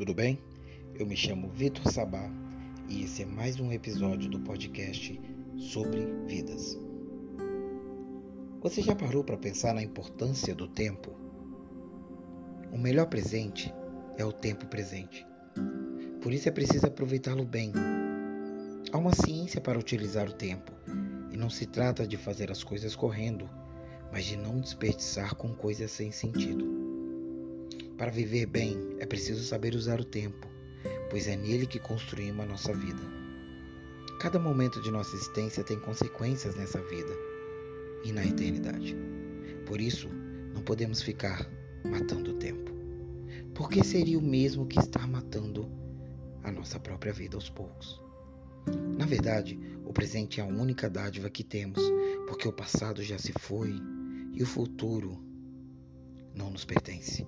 tudo bem? Eu me chamo Vitor Sabá e esse é mais um episódio do podcast sobre vidas. Você já parou para pensar na importância do tempo? O melhor presente é o tempo presente. Por isso é preciso aproveitá-lo bem. Há uma ciência para utilizar o tempo e não se trata de fazer as coisas correndo, mas de não desperdiçar com coisas sem sentido. Para viver bem, é preciso saber usar o tempo, pois é nele que construímos a nossa vida. Cada momento de nossa existência tem consequências nessa vida e na eternidade. Por isso, não podemos ficar matando o tempo. Porque seria o mesmo que estar matando a nossa própria vida aos poucos. Na verdade, o presente é a única dádiva que temos, porque o passado já se foi e o futuro não nos pertence.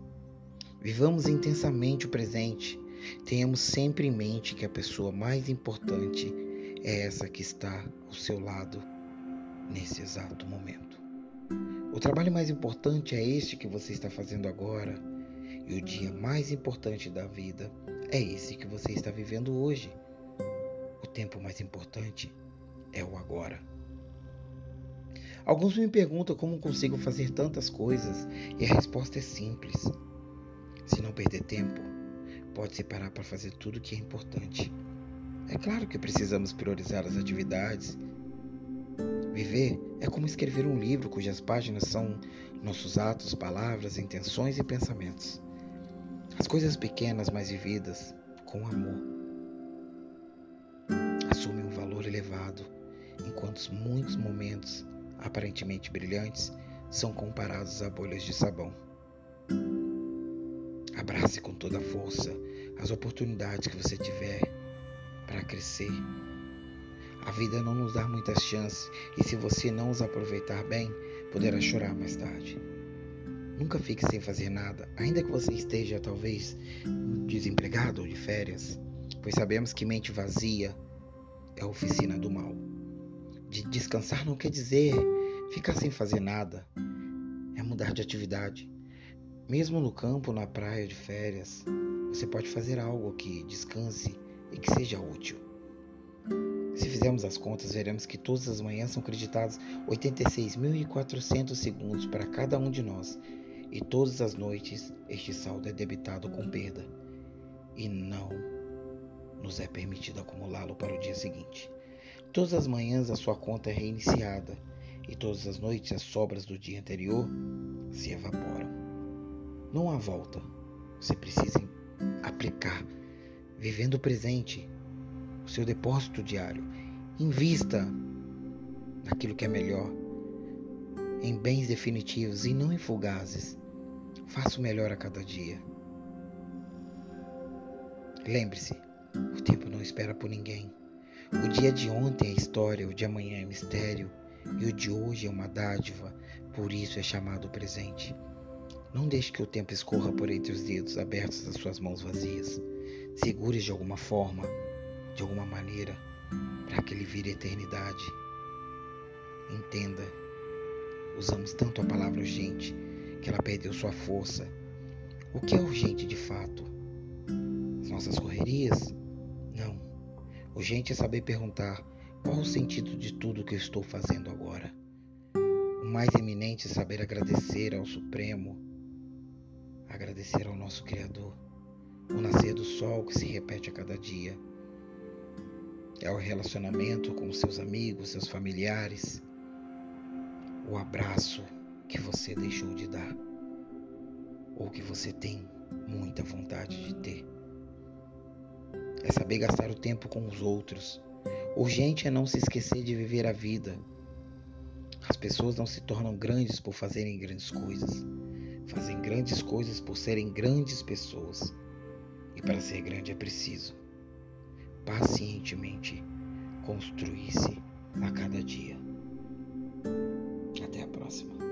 Vivamos intensamente o presente. Tenhamos sempre em mente que a pessoa mais importante é essa que está ao seu lado nesse exato momento. O trabalho mais importante é este que você está fazendo agora, e o dia mais importante da vida é esse que você está vivendo hoje. O tempo mais importante é o agora. Alguns me perguntam como consigo fazer tantas coisas, e a resposta é simples. Se não perder tempo, pode-se parar para fazer tudo que é importante. É claro que precisamos priorizar as atividades. Viver é como escrever um livro cujas páginas são nossos atos, palavras, intenções e pensamentos. As coisas pequenas, mas vividas com amor, assumem um valor elevado, enquanto muitos momentos aparentemente brilhantes são comparados a bolhas de sabão. Abrace com toda a força as oportunidades que você tiver para crescer. A vida não nos dá muitas chances e se você não os aproveitar bem, poderá chorar mais tarde. Nunca fique sem fazer nada, ainda que você esteja talvez desempregado ou de férias, pois sabemos que mente vazia é a oficina do mal. De descansar não quer dizer ficar sem fazer nada, é mudar de atividade. Mesmo no campo, na praia de férias, você pode fazer algo que descanse e que seja útil. Se fizermos as contas, veremos que todas as manhãs são creditados 86.400 segundos para cada um de nós, e todas as noites este saldo é debitado com perda, e não nos é permitido acumulá-lo para o dia seguinte. Todas as manhãs a sua conta é reiniciada, e todas as noites as sobras do dia anterior se evaporam. Não há volta. Você precisa aplicar, vivendo o presente, o seu depósito diário. Invista naquilo que é melhor, em bens definitivos e não em fugazes. Faça o melhor a cada dia. Lembre-se, o tempo não espera por ninguém. O dia de ontem é história, o de amanhã é mistério e o de hoje é uma dádiva, por isso é chamado presente. Não deixe que o tempo escorra por entre os dedos abertos das suas mãos vazias. Segure de alguma forma, de alguma maneira, para que ele vire eternidade. Entenda, usamos tanto a palavra urgente que ela perdeu sua força. O que é urgente de fato? As nossas correrias? Não. Urgente é saber perguntar qual o sentido de tudo que eu estou fazendo agora. O mais eminente é saber agradecer ao Supremo agradecer ao nosso Criador, o nascer do sol que se repete a cada dia. É o relacionamento com seus amigos, seus familiares, o abraço que você deixou de dar ou que você tem muita vontade de ter. É saber gastar o tempo com os outros. Urgente é não se esquecer de viver a vida. As pessoas não se tornam grandes por fazerem grandes coisas fazem grandes coisas por serem grandes pessoas. E para ser grande é preciso pacientemente construir-se a cada dia. Até a próxima.